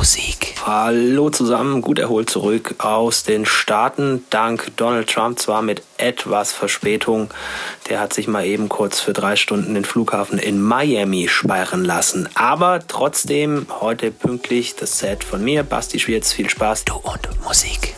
Musik. Hallo zusammen, gut erholt zurück aus den Staaten. Dank Donald Trump zwar mit etwas Verspätung. Der hat sich mal eben kurz für drei Stunden den Flughafen in Miami sperren lassen. Aber trotzdem heute pünktlich das Set von mir, Basti Schwierz. Viel Spaß. Du und Musik.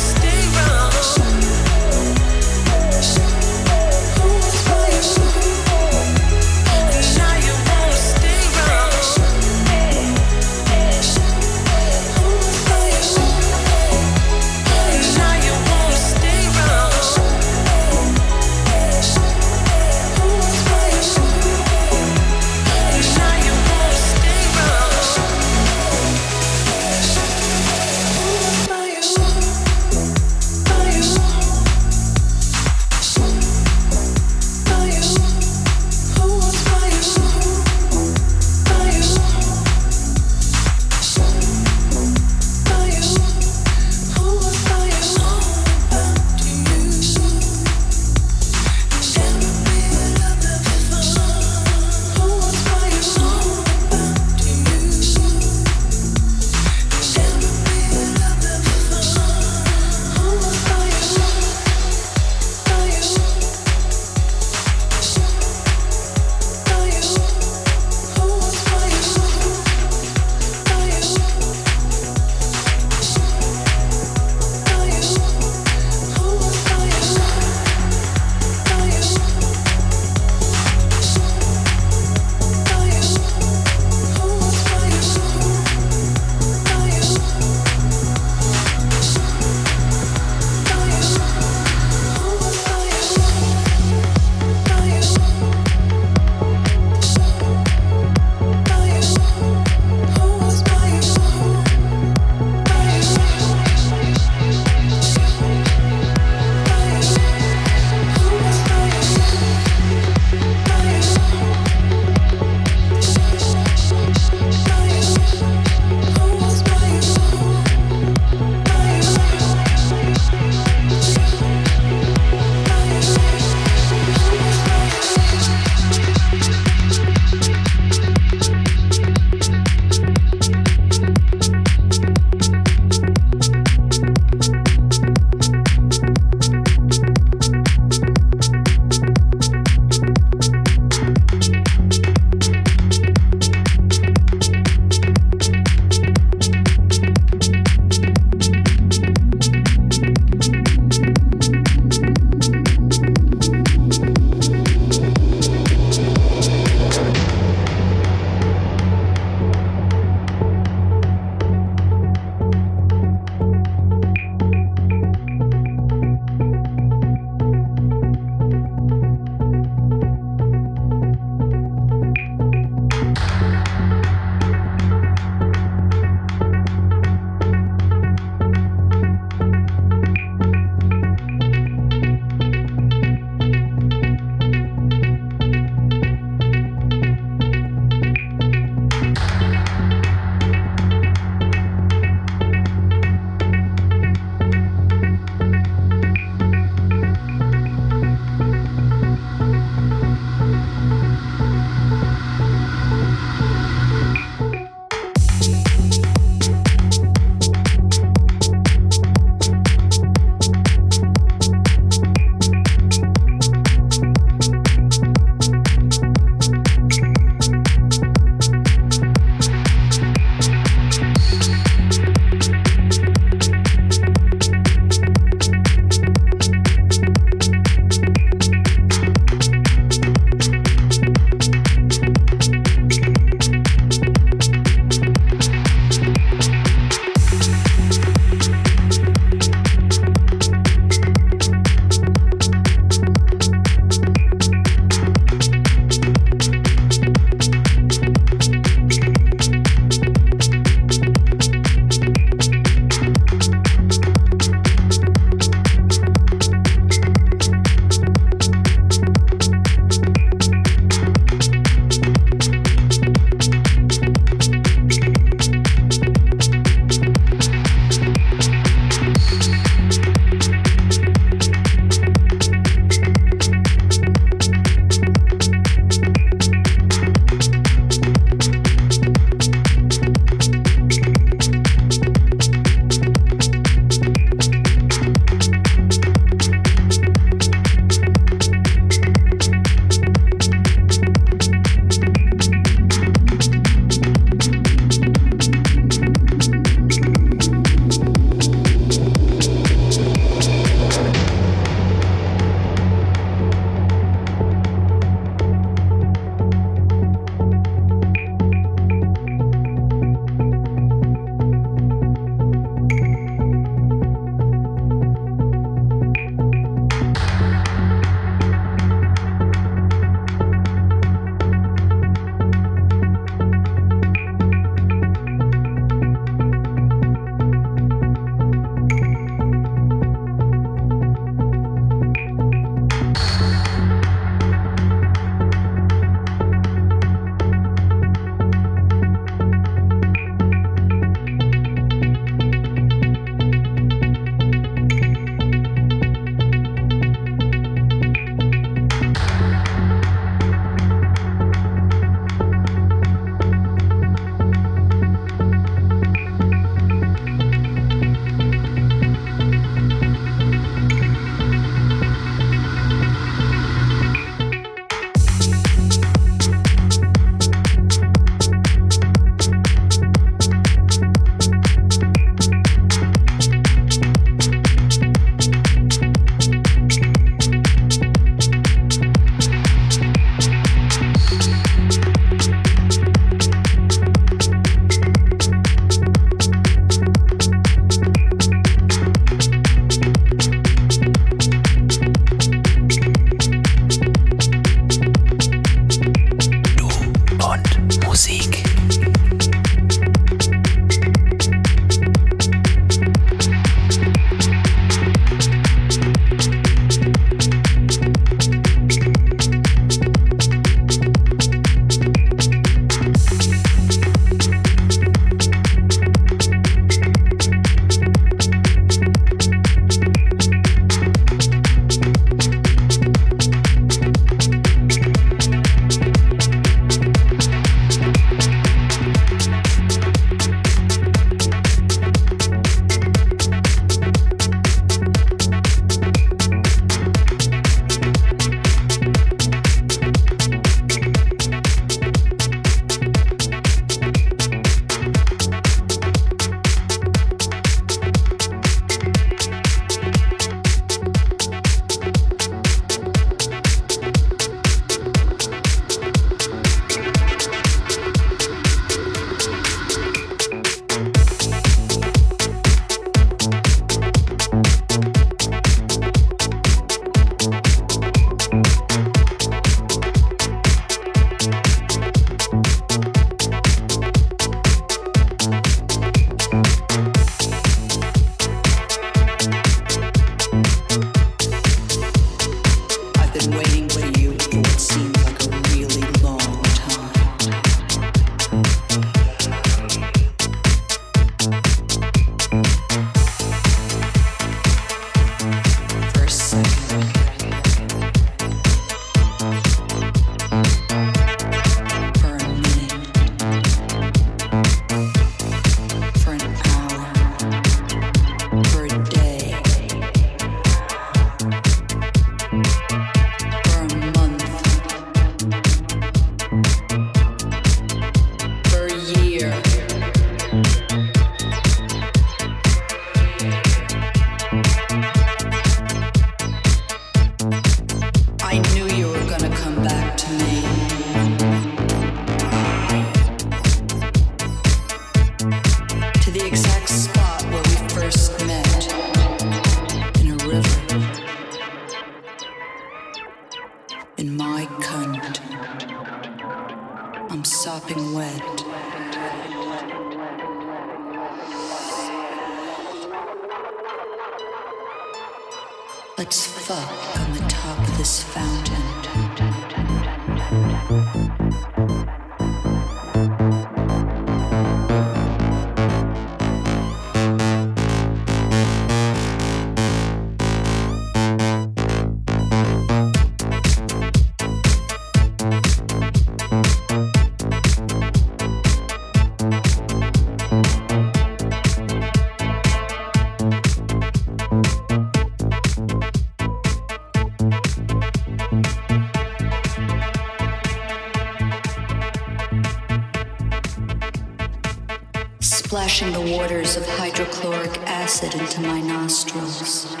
Of hydrochloric acid into my nostrils.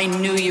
I knew you.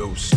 so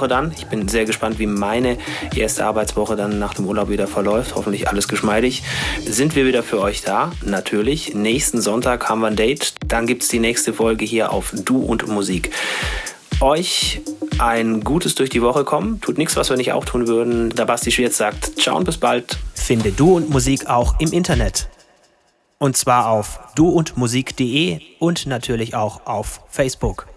Woche dann, ich bin sehr gespannt, wie meine erste Arbeitswoche dann nach dem Urlaub wieder verläuft. Hoffentlich alles geschmeidig. Sind wir wieder für euch da? Natürlich. Nächsten Sonntag haben wir ein Date. Dann gibt es die nächste Folge hier auf Du und Musik. Euch ein gutes durch die Woche kommen. Tut nichts, was wir nicht auch tun würden. Da Basti Schwierz sagt, ciao und bis bald. Finde Du und Musik auch im Internet. Und zwar auf duundmusik.de und natürlich auch auf Facebook.